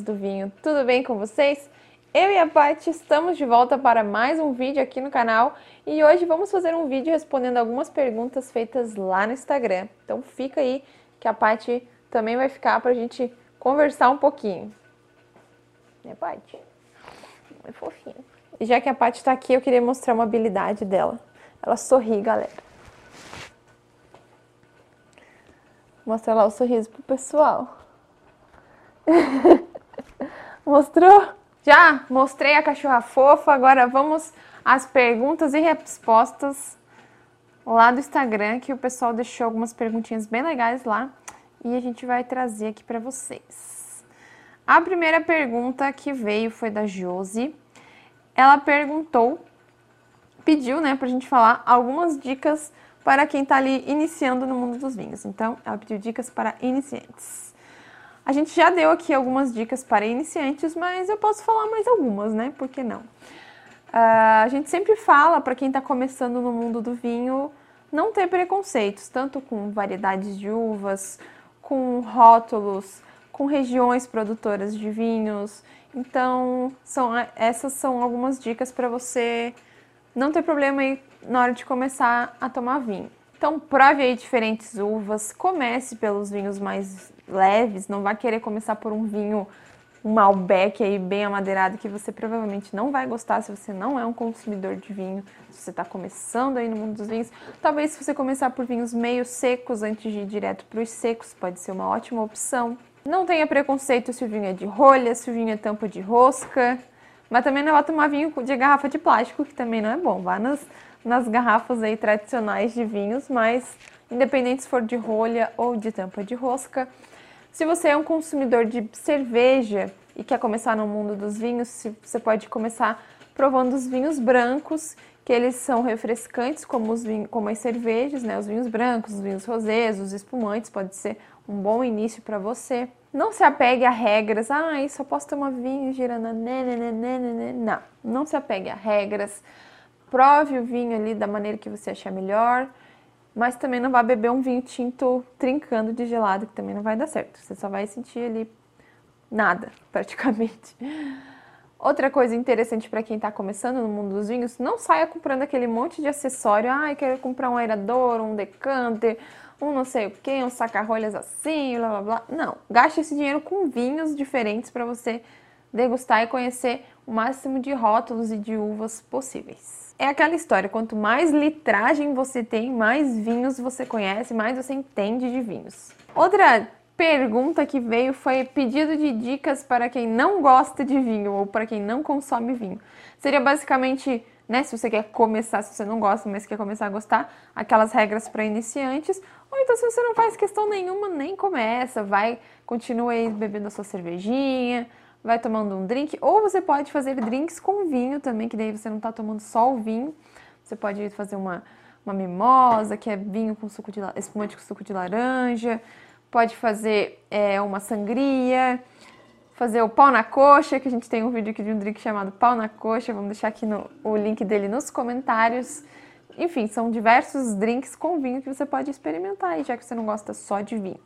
amantes do vinho, tudo bem com vocês? Eu e a Paty estamos de volta para mais um vídeo aqui no canal e hoje vamos fazer um vídeo respondendo algumas perguntas feitas lá no Instagram. Então fica aí que a Paty também vai ficar para a gente conversar um pouquinho. Né, Paty? É fofinho. E já que a Paty está aqui, eu queria mostrar uma habilidade dela. Ela sorri, galera. Mostra lá o sorriso pro pessoal. Mostrou? Já mostrei a cachorra fofa, agora vamos às perguntas e respostas lá do Instagram, que o pessoal deixou algumas perguntinhas bem legais lá e a gente vai trazer aqui para vocês. A primeira pergunta que veio foi da Josi. Ela perguntou, pediu, né, pra gente falar algumas dicas para quem está ali iniciando no mundo dos vinhos. Então, ela pediu dicas para iniciantes. A gente já deu aqui algumas dicas para iniciantes, mas eu posso falar mais algumas, né? Por que não? Uh, a gente sempre fala para quem está começando no mundo do vinho não ter preconceitos, tanto com variedades de uvas, com rótulos, com regiões produtoras de vinhos. Então, são, essas são algumas dicas para você não ter problema aí na hora de começar a tomar vinho. Então, prove aí diferentes uvas, comece pelos vinhos mais leves, não vai querer começar por um vinho, um Malbec aí bem amadeirado que você provavelmente não vai gostar se você não é um consumidor de vinho, se você está começando aí no mundo dos vinhos. Talvez se você começar por vinhos meio secos antes de ir direto para os secos, pode ser uma ótima opção. Não tenha preconceito se o vinho é de rolha, se o vinho é tampa de rosca, mas também não vai tomar vinho de garrafa de plástico, que também não é bom. Vá nas, nas garrafas aí tradicionais de vinhos, mas independente se for de rolha ou de tampa de rosca, se você é um consumidor de cerveja e quer começar no mundo dos vinhos, você pode começar provando os vinhos brancos, que eles são refrescantes, como, os vinhos, como as cervejas, né? Os vinhos brancos, os vinhos rosés, os espumantes, pode ser um bom início para você. Não se apegue a regras, ah, só posso tomar vinho girando, não, não se apegue a regras. Prove o vinho ali da maneira que você achar melhor. Mas também não vai beber um vinho tinto trincando de gelado, que também não vai dar certo. Você só vai sentir ali nada, praticamente. Outra coisa interessante para quem está começando no mundo dos vinhos, não saia comprando aquele monte de acessório. Ah, quero comprar um aerador, um decanter, um não sei o que, um saca-rolhas assim, blá blá blá. Não, gaste esse dinheiro com vinhos diferentes para você degustar e conhecer o máximo de rótulos e de uvas possíveis é aquela história: quanto mais litragem você tem, mais vinhos você conhece, mais você entende de vinhos. Outra pergunta que veio foi pedido de dicas para quem não gosta de vinho ou para quem não consome vinho. Seria basicamente, né, se você quer começar, se você não gosta, mas quer começar a gostar, aquelas regras para iniciantes, ou então se você não faz questão nenhuma, nem começa, vai, continua aí bebendo a sua cervejinha, vai tomando um drink, ou você pode fazer drinks com vinho também, que daí você não está tomando só o vinho. Você pode fazer uma, uma mimosa, que é vinho com suco de espumante com suco de laranja. Pode fazer é, uma sangria, fazer o pau na coxa, que a gente tem um vídeo aqui de um drink chamado pau na coxa. Vamos deixar aqui no, o link dele nos comentários. Enfim, são diversos drinks com vinho que você pode experimentar já que você não gosta só de vinho.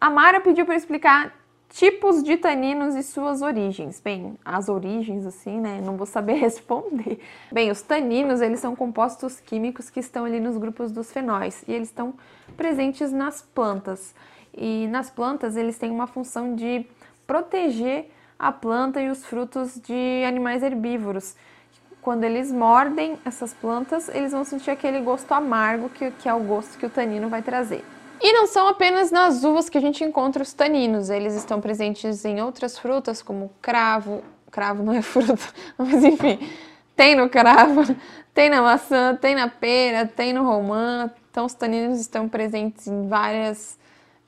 A Mara pediu para explicar Tipos de taninos e suas origens. Bem, as origens, assim, né? Não vou saber responder. Bem, os taninos, eles são compostos químicos que estão ali nos grupos dos fenóis e eles estão presentes nas plantas. E nas plantas, eles têm uma função de proteger a planta e os frutos de animais herbívoros. Quando eles mordem essas plantas, eles vão sentir aquele gosto amargo que, que é o gosto que o tanino vai trazer. E não são apenas nas uvas que a gente encontra os taninos, eles estão presentes em outras frutas, como cravo. Cravo não é fruta, mas enfim, tem no cravo, tem na maçã, tem na pera, tem no romã. Então, os taninos estão presentes em várias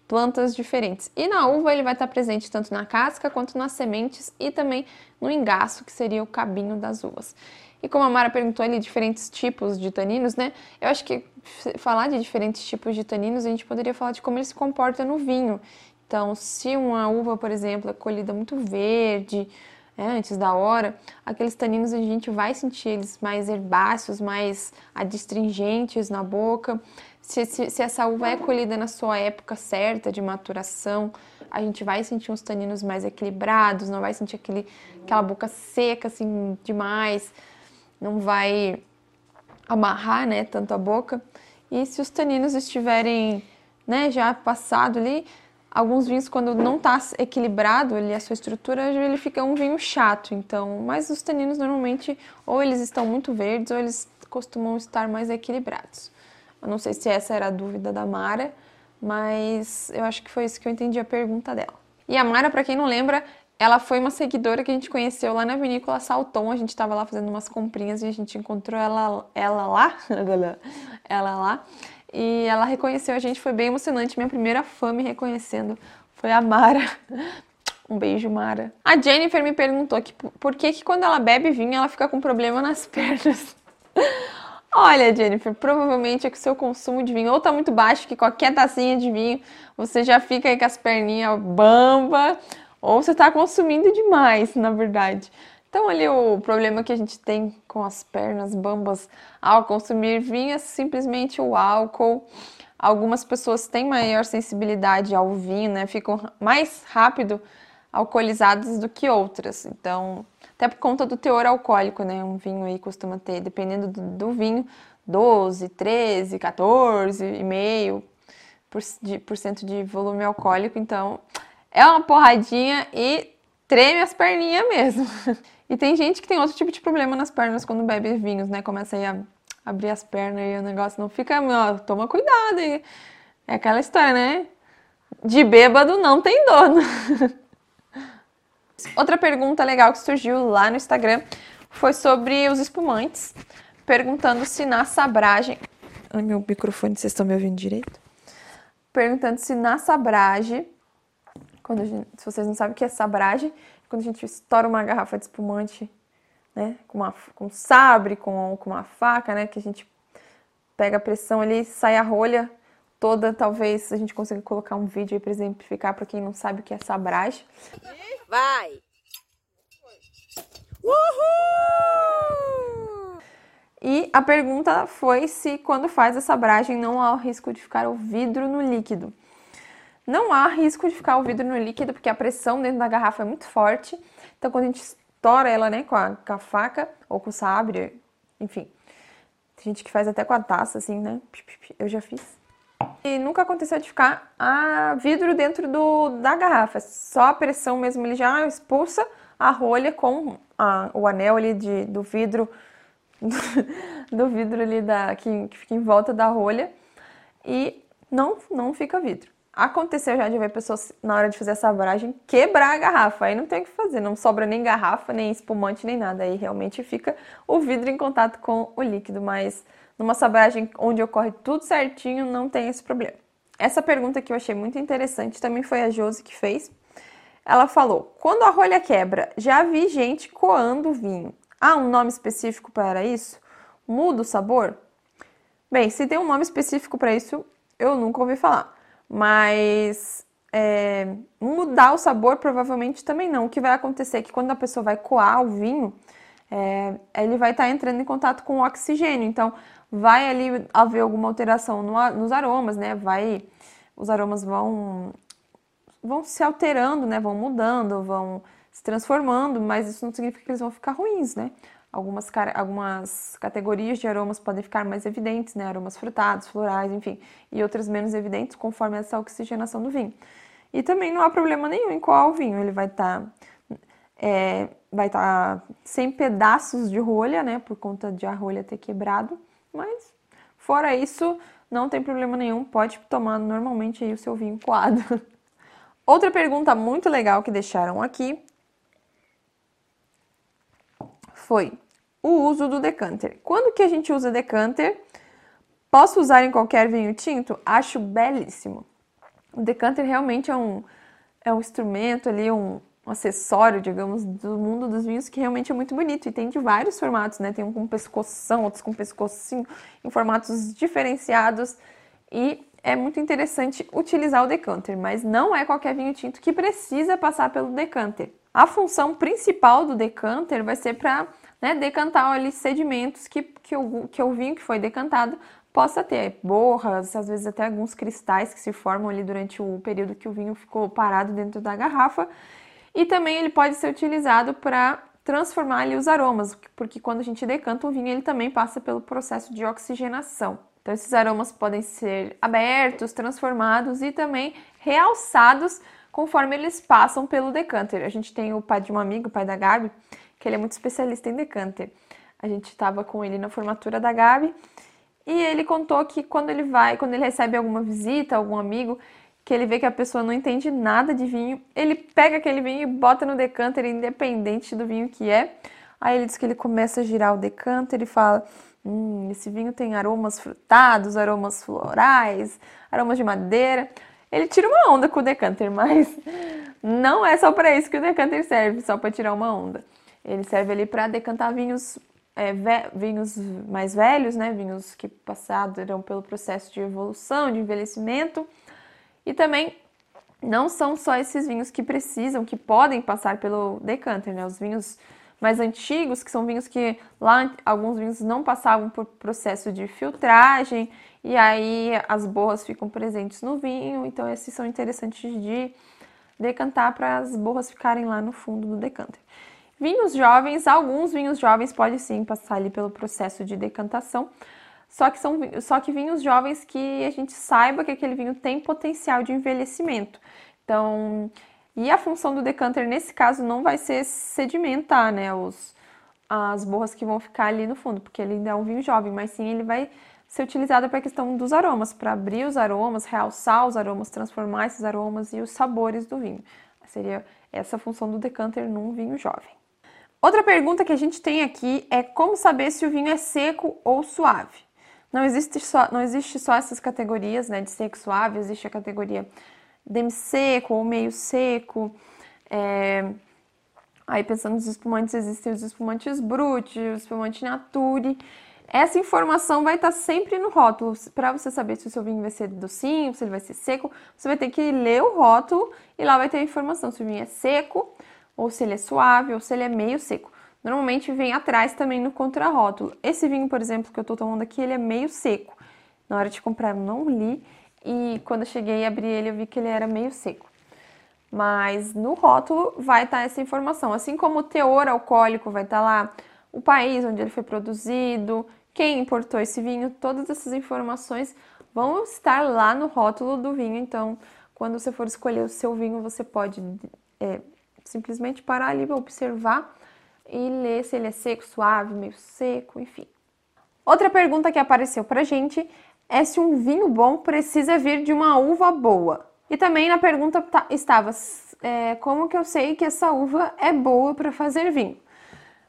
plantas diferentes. E na uva ele vai estar presente tanto na casca quanto nas sementes e também no engaço, que seria o cabinho das uvas. E como a Mara perguntou ali, diferentes tipos de taninos, né? Eu acho que falar de diferentes tipos de taninos, a gente poderia falar de como ele se comporta no vinho. Então, se uma uva, por exemplo, é colhida muito verde, é, antes da hora, aqueles taninos a gente vai sentir eles mais herbáceos, mais adstringentes na boca. Se, se, se, essa uva é colhida na sua época certa de maturação, a gente vai sentir uns taninos mais equilibrados, não vai sentir aquele, aquela boca seca assim demais, não vai amarrar, né, tanto a boca. E se os taninos estiverem, né, já passado ali, alguns vinhos quando não está equilibrado ali a sua estrutura, ele fica um vinho chato. Então, mas os taninos normalmente ou eles estão muito verdes ou eles costumam estar mais equilibrados. Eu não sei se essa era a dúvida da Mara, mas eu acho que foi isso que eu entendi a pergunta dela. E a Mara, para quem não lembra, ela foi uma seguidora que a gente conheceu lá na vinícola Salton. A gente estava lá fazendo umas comprinhas e a gente encontrou ela, ela lá, ela lá. E ela reconheceu a gente, foi bem emocionante. Minha primeira fã me reconhecendo foi a Mara. Um beijo, Mara. A Jennifer me perguntou que, por que, que quando ela bebe vinho ela fica com problema nas pernas. Olha, Jennifer, provavelmente é que o seu consumo de vinho ou tá muito baixo, que qualquer tacinha de vinho você já fica aí com as perninhas bamba, ou você tá consumindo demais, na verdade. Então, ali o problema que a gente tem com as pernas bambas ao consumir vinho é simplesmente o álcool. Algumas pessoas têm maior sensibilidade ao vinho, né? Ficam mais rápido alcoolizadas do que outras. Então, até por conta do teor alcoólico, né? Um vinho aí costuma ter, dependendo do, do vinho, 12, 13, 14,5% de, por cento de volume alcoólico. Então, é uma porradinha e treme as perninhas mesmo. e tem gente que tem outro tipo de problema nas pernas quando bebe vinhos, né? Começa aí a abrir as pernas e o negócio não fica. Ó, toma cuidado aí. É aquela história, né? De bêbado não tem dono. Outra pergunta legal que surgiu lá no Instagram foi sobre os espumantes, perguntando se na sabragem. Ai, meu microfone, vocês estão me ouvindo direito? Perguntando se na sabragem, quando gente, se vocês não sabem o que é sabragem, quando a gente estoura uma garrafa de espumante, né, com, uma, com sabre, com, com uma faca, né, que a gente pega a pressão ali, sai a rolha toda, talvez a gente consiga colocar um vídeo aí para exemplificar para quem não sabe o que é sabragem. Vai! Uhul! E a pergunta foi se quando faz a sabragem não há o risco de ficar o vidro no líquido. Não há risco de ficar o vidro no líquido, porque a pressão dentro da garrafa é muito forte. Então, quando a gente estoura ela né, com, a, com a faca ou com o sabre, enfim. Tem gente que faz até com a taça, assim, né? Eu já fiz. E nunca aconteceu de ficar a vidro dentro do, da garrafa, só a pressão mesmo, ele já expulsa a rolha com a, o anel ali de, do vidro, do, do vidro ali da, que, que fica em volta da rolha e não, não fica vidro. Aconteceu já de ver pessoas, na hora de fazer essa abragem, quebrar a garrafa. Aí não tem o que fazer, não sobra nem garrafa, nem espumante, nem nada. Aí realmente fica o vidro em contato com o líquido, mas numa sabragem onde ocorre tudo certinho, não tem esse problema. Essa pergunta que eu achei muito interessante também foi a Josi que fez. Ela falou: quando a rolha quebra, já vi gente coando vinho. Há um nome específico para isso? Muda o sabor? Bem, se tem um nome específico para isso, eu nunca ouvi falar. Mas é, mudar o sabor provavelmente também não. O que vai acontecer é que quando a pessoa vai coar o vinho, é, ele vai estar tá entrando em contato com o oxigênio. Então, vai ali haver alguma alteração no, nos aromas, né? Vai, os aromas vão, vão se alterando, né? Vão mudando, vão se transformando, mas isso não significa que eles vão ficar ruins, né? Algumas, algumas categorias de aromas podem ficar mais evidentes, né? Aromas frutados, florais, enfim, e outras menos evidentes conforme essa oxigenação do vinho. E também não há problema nenhum em qual o vinho, ele vai estar tá, é, vai estar tá sem pedaços de rolha, né? Por conta de a rolha ter quebrado mas fora isso, não tem problema nenhum, pode tomar normalmente aí o seu vinho coado. Outra pergunta muito legal que deixaram aqui foi o uso do decanter. Quando que a gente usa decanter? Posso usar em qualquer vinho tinto? Acho belíssimo. O decanter realmente é um, é um instrumento ali, um, um acessório, digamos, do mundo dos vinhos que realmente é muito bonito e tem de vários formatos, né? Tem um com pescoção, outros com pescocinho, em formatos diferenciados e é muito interessante utilizar o decanter, mas não é qualquer vinho tinto que precisa passar pelo decanter. A função principal do decanter vai ser para né, decantar ali sedimentos que, que, o, que o vinho que foi decantado possa ter borras, às vezes até alguns cristais que se formam ali durante o período que o vinho ficou parado dentro da garrafa. E também ele pode ser utilizado para transformar ali os aromas, porque quando a gente decanta o vinho, ele também passa pelo processo de oxigenação. Então esses aromas podem ser abertos, transformados e também realçados conforme eles passam pelo decanter. A gente tem o pai de um amigo, o pai da Gabi, que ele é muito especialista em decanter. A gente estava com ele na formatura da Gabi e ele contou que quando ele vai, quando ele recebe alguma visita, algum amigo, que ele vê que a pessoa não entende nada de vinho, ele pega aquele vinho e bota no decanter, independente do vinho que é. Aí ele diz que ele começa a girar o decanter e fala: Hum, esse vinho tem aromas frutados, aromas florais, aromas de madeira. Ele tira uma onda com o decanter, mas não é só para isso que o decanter serve, só para tirar uma onda. Ele serve ali para decantar vinhos, é, vinhos mais velhos, né? Vinhos que passaram pelo processo de evolução, de envelhecimento e também não são só esses vinhos que precisam, que podem passar pelo decanter, né? Os vinhos mais antigos, que são vinhos que lá alguns vinhos não passavam por processo de filtragem e aí as borras ficam presentes no vinho, então esses são interessantes de decantar para as borras ficarem lá no fundo do decanter. Vinhos jovens, alguns vinhos jovens podem sim passar ali pelo processo de decantação, só que são só que vinhos jovens que a gente saiba que aquele vinho tem potencial de envelhecimento. Então, e a função do decanter nesse caso não vai ser sedimentar, né, os as borras que vão ficar ali no fundo, porque ele ainda é um vinho jovem, mas sim ele vai ser utilizado para a questão dos aromas, para abrir os aromas, realçar os aromas, transformar esses aromas e os sabores do vinho. Seria essa a função do decanter num vinho jovem. Outra pergunta que a gente tem aqui é como saber se o vinho é seco ou suave. Não existe só, não existe só essas categorias né, de seco suave, existe a categoria demi-seco ou meio seco. É... Aí pensando nos espumantes, existem os espumantes brut, o espumante nature. Essa informação vai estar sempre no rótulo. Para você saber se o seu vinho vai ser docinho, se ele vai ser seco, você vai ter que ler o rótulo e lá vai ter a informação se o vinho é seco, ou se ele é suave, ou se ele é meio seco normalmente vem atrás também no contrarótulo. Esse vinho, por exemplo, que eu tô tomando aqui, ele é meio seco. Na hora de comprar, eu não li e quando eu cheguei e abri ele, eu vi que ele era meio seco. Mas no rótulo vai estar tá essa informação, assim como o teor alcoólico vai estar tá lá, o país onde ele foi produzido, quem importou esse vinho, todas essas informações vão estar lá no rótulo do vinho. Então, quando você for escolher o seu vinho, você pode é, simplesmente parar ali observar e ler se ele é seco, suave, meio seco, enfim. Outra pergunta que apareceu pra gente é se um vinho bom precisa vir de uma uva boa. E também na pergunta estava é, como que eu sei que essa uva é boa para fazer vinho.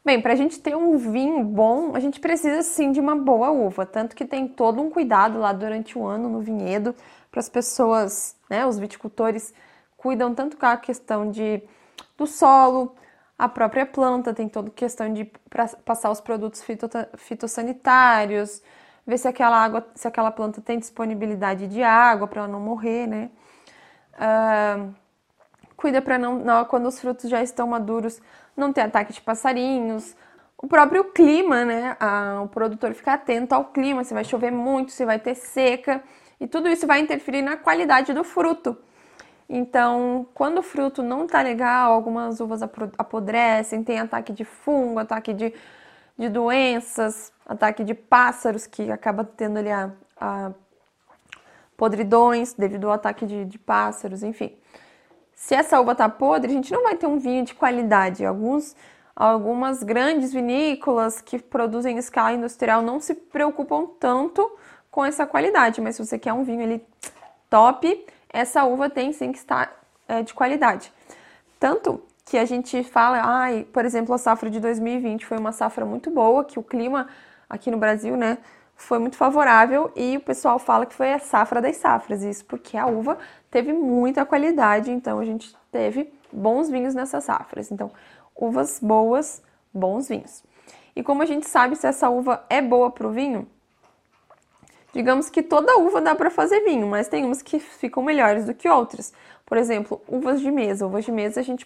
Bem, para a gente ter um vinho bom, a gente precisa sim de uma boa uva, tanto que tem todo um cuidado lá durante o ano no vinhedo para as pessoas, né, os viticultores cuidam tanto com a questão de do solo, a própria planta tem toda questão de passar os produtos fitossanitários, ver se aquela água, se aquela planta tem disponibilidade de água para ela não morrer, né? Uh, cuida para não, não, quando os frutos já estão maduros, não ter ataque de passarinhos. O próprio clima, né? o produtor fica atento ao clima, se vai chover muito, se vai ter seca, e tudo isso vai interferir na qualidade do fruto. Então, quando o fruto não tá legal, algumas uvas apodrecem, tem ataque de fungo, ataque de, de doenças, ataque de pássaros, que acaba tendo ali a, a podridões devido ao ataque de, de, pássaros, enfim. Se essa uva tá podre, a gente não vai ter um vinho de qualidade. Alguns, algumas grandes vinícolas que produzem em escala industrial não se preocupam tanto com essa qualidade, mas se você quer um vinho ali top, essa uva tem sim que estar é, de qualidade. Tanto que a gente fala, ai, por exemplo, a safra de 2020 foi uma safra muito boa, que o clima aqui no Brasil, né, foi muito favorável e o pessoal fala que foi a safra das safras. Isso porque a uva teve muita qualidade, então a gente teve bons vinhos nessas safras. Então, uvas boas, bons vinhos. E como a gente sabe se essa uva é boa para o vinho, Digamos que toda uva dá para fazer vinho, mas tem umas que ficam melhores do que outras. Por exemplo, uvas de mesa. Uvas de mesa a gente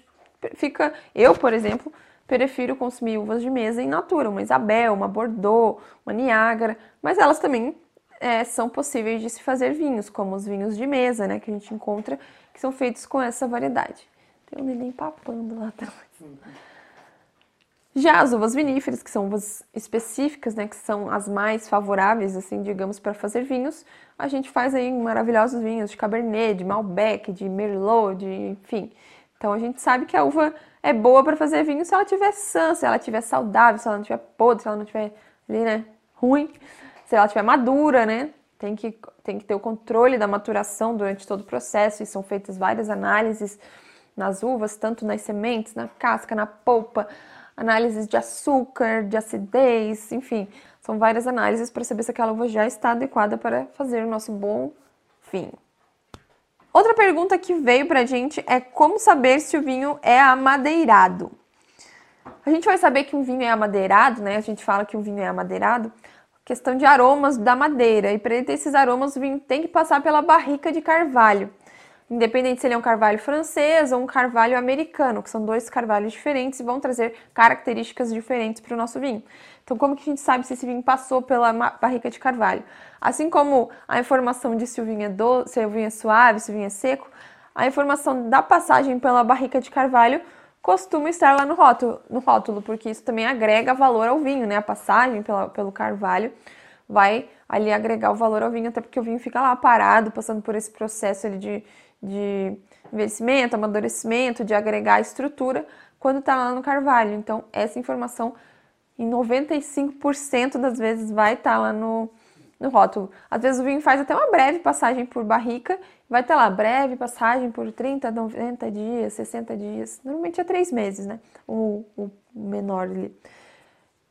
fica. Eu, por exemplo, prefiro consumir uvas de mesa em natura, uma Isabel, uma Bordeaux, uma Niágara, mas elas também é, são possíveis de se fazer vinhos, como os vinhos de mesa, né, que a gente encontra, que são feitos com essa variedade. Tem um neném papando lá também. Já as uvas viníferas, que são uvas específicas, né, que são as mais favoráveis, assim, digamos, para fazer vinhos, a gente faz aí maravilhosos vinhos de Cabernet, de Malbec, de Merlot, de, enfim. Então a gente sabe que a uva é boa para fazer vinho se ela tiver sã, se ela tiver saudável, se ela não tiver podre, se ela não tiver ali, né, ruim, se ela tiver madura, né? Tem que, tem que ter o controle da maturação durante todo o processo e são feitas várias análises nas uvas, tanto nas sementes, na casca, na polpa, análises de açúcar, de acidez, enfim, são várias análises para saber se aquela uva já está adequada para fazer o nosso bom vinho. Outra pergunta que veio para a gente é como saber se o vinho é amadeirado. A gente vai saber que um vinho é amadeirado, né? A gente fala que um vinho é amadeirado, questão de aromas da madeira. E para ele ter esses aromas, o vinho tem que passar pela barrica de carvalho independente se ele é um carvalho francês ou um carvalho americano, que são dois carvalhos diferentes e vão trazer características diferentes para o nosso vinho. Então, como que a gente sabe se esse vinho passou pela barrica de carvalho? Assim como a informação de se o vinho é, do, se o vinho é suave, se o vinho é seco, a informação da passagem pela barrica de carvalho costuma estar lá no rótulo, no rótulo porque isso também agrega valor ao vinho, né? A passagem pela, pelo carvalho vai ali agregar o valor ao vinho, até porque o vinho fica lá parado, passando por esse processo ali de, de envelhecimento, amadurecimento, de agregar estrutura, quando está lá no carvalho. Então, essa informação, em 95% das vezes, vai estar tá lá no, no rótulo. Às vezes o vinho faz até uma breve passagem por barrica, vai estar tá lá, breve passagem por 30, 90 dias, 60 dias, normalmente é 3 meses, né? O, o menor ali.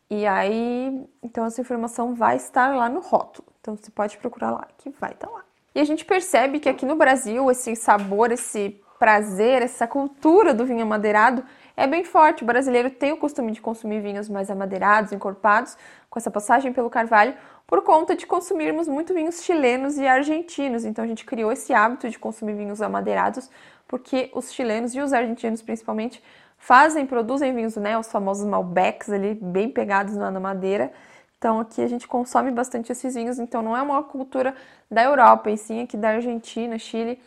E aí, então essa informação vai estar lá no rótulo. Então você pode procurar lá que vai estar tá lá. E a gente percebe que aqui no Brasil esse sabor, esse prazer, essa cultura do vinho amadeirado é bem forte. O brasileiro tem o costume de consumir vinhos mais amadeirados, encorpados, com essa passagem pelo carvalho, por conta de consumirmos muito vinhos chilenos e argentinos. Então a gente criou esse hábito de consumir vinhos amadeirados, porque os chilenos e os argentinos principalmente fazem, produzem vinhos, né, os famosos Malbecs ali, bem pegados na madeira. Então aqui a gente consome bastante esses vinhos, então não é uma cultura da Europa, e sim aqui da Argentina, Chile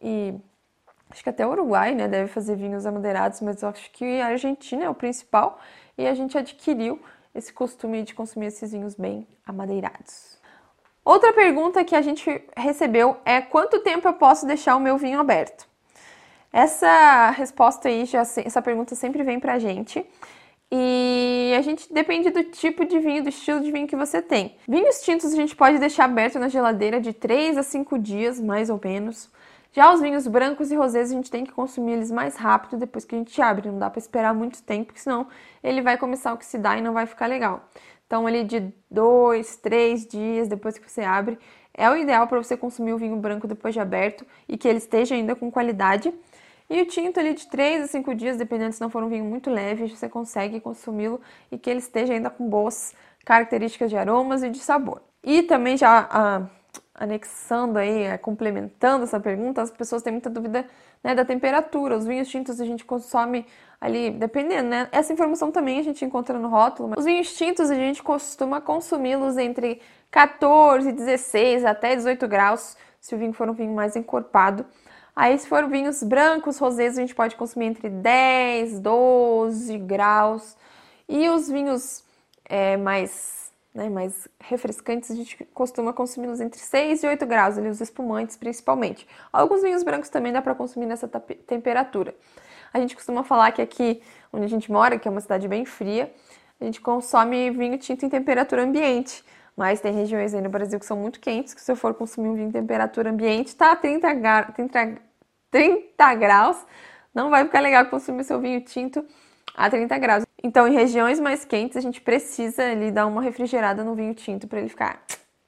e acho que até o Uruguai, né, deve fazer vinhos amadeirados, mas eu acho que a Argentina é o principal e a gente adquiriu esse costume de consumir esses vinhos bem amadeirados. Outra pergunta que a gente recebeu é quanto tempo eu posso deixar o meu vinho aberto? Essa resposta aí, já, essa pergunta sempre vem pra gente. E a gente depende do tipo de vinho, do estilo de vinho que você tem. Vinhos tintos a gente pode deixar aberto na geladeira de 3 a 5 dias, mais ou menos. Já os vinhos brancos e rosés a gente tem que consumir eles mais rápido depois que a gente abre, não dá para esperar muito tempo, porque senão ele vai começar a oxidar e não vai ficar legal. Então, ali de 2, 3 dias depois que você abre, é o ideal para você consumir o vinho branco depois de aberto e que ele esteja ainda com qualidade. E o tinto ali de 3 a 5 dias, dependendo se não for um vinho muito leve, você consegue consumi-lo e que ele esteja ainda com boas características de aromas e de sabor. E também já ah, anexando aí, ah, complementando essa pergunta, as pessoas têm muita dúvida né, da temperatura. Os vinhos tintos a gente consome ali, dependendo, né? Essa informação também a gente encontra no rótulo. Os vinhos tintos a gente costuma consumi-los entre 14, 16 até 18 graus, se o vinho for um vinho mais encorpado. Aí, se for vinhos brancos, rosés, a gente pode consumir entre 10, 12 graus. E os vinhos é, mais, né, mais refrescantes, a gente costuma consumi-los entre 6 e 8 graus, ali, os espumantes principalmente. Alguns vinhos brancos também dá para consumir nessa temperatura. A gente costuma falar que aqui onde a gente mora, que é uma cidade bem fria, a gente consome vinho tinto em temperatura ambiente. Mas tem regiões aí no Brasil que são muito quentes, que se eu for consumir um vinho em temperatura ambiente, tá 30, 30, 30 graus, não vai ficar legal consumir seu vinho tinto a 30 graus. Então, em regiões mais quentes, a gente precisa ali dar uma refrigerada no vinho tinto para ele ficar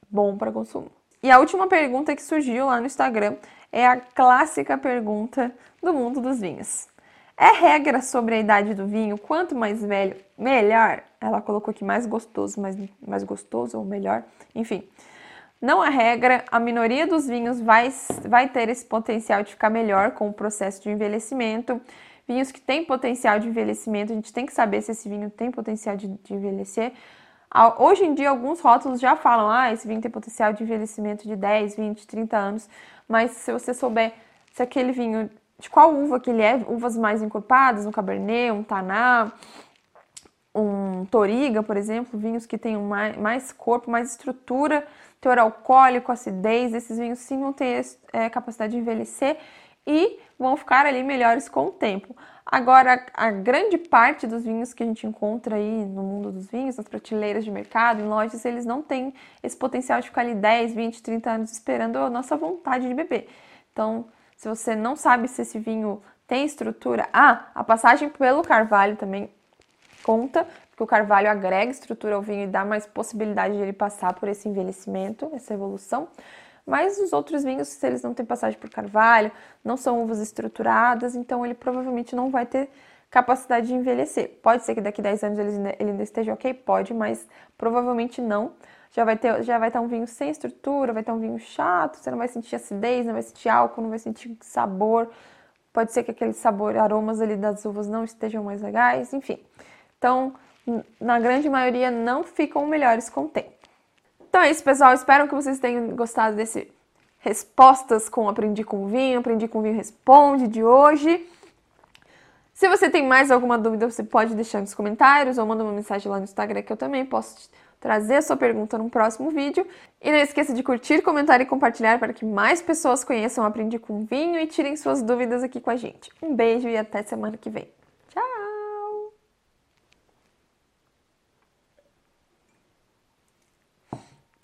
bom para consumo. E a última pergunta que surgiu lá no Instagram é a clássica pergunta do mundo dos vinhos. É regra sobre a idade do vinho, quanto mais velho, melhor? Ela colocou aqui mais gostoso, mais, mais gostoso ou melhor, enfim. Não é regra, a minoria dos vinhos vai, vai ter esse potencial de ficar melhor com o processo de envelhecimento. Vinhos que têm potencial de envelhecimento, a gente tem que saber se esse vinho tem potencial de, de envelhecer. Hoje em dia, alguns rótulos já falam, ah, esse vinho tem potencial de envelhecimento de 10, 20, 30 anos, mas se você souber se aquele vinho, de qual uva que ele é, uvas mais encorpadas, um Cabernet, um Taná, um Toriga, por exemplo, vinhos que mais, mais corpo, mais estrutura, teor alcoólico, acidez, esses vinhos sim vão ter é, capacidade de envelhecer e vão ficar ali melhores com o tempo. Agora, a grande parte dos vinhos que a gente encontra aí no mundo dos vinhos, nas prateleiras de mercado, em lojas, eles não têm esse potencial de ficar ali 10, 20, 30 anos esperando a nossa vontade de beber. Então, se você não sabe se esse vinho tem estrutura, ah, a passagem pelo carvalho também conta, porque o carvalho agrega estrutura ao vinho e dá mais possibilidade de ele passar por esse envelhecimento, essa evolução. Mas os outros vinhos, se eles não têm passagem por carvalho, não são uvas estruturadas, então ele provavelmente não vai ter capacidade de envelhecer. Pode ser que daqui a 10 anos ele, ele ainda esteja ok? Pode, mas provavelmente não. Já vai, ter, já vai estar um vinho sem estrutura, vai estar um vinho chato, você não vai sentir acidez, não vai sentir álcool, não vai sentir sabor. Pode ser que aquele sabor, aromas ali das uvas não estejam mais legais, enfim. Então, na grande maioria, não ficam melhores com o tempo. Então é isso, pessoal. Espero que vocês tenham gostado desse respostas com Aprendi com Vinho, Aprendi com Vinho Responde de hoje. Se você tem mais alguma dúvida, você pode deixar nos comentários ou manda uma mensagem lá no Instagram que eu também posso trazer a sua pergunta no próximo vídeo. E não esqueça de curtir, comentar e compartilhar para que mais pessoas conheçam Aprendi com Vinho e tirem suas dúvidas aqui com a gente. Um beijo e até semana que vem.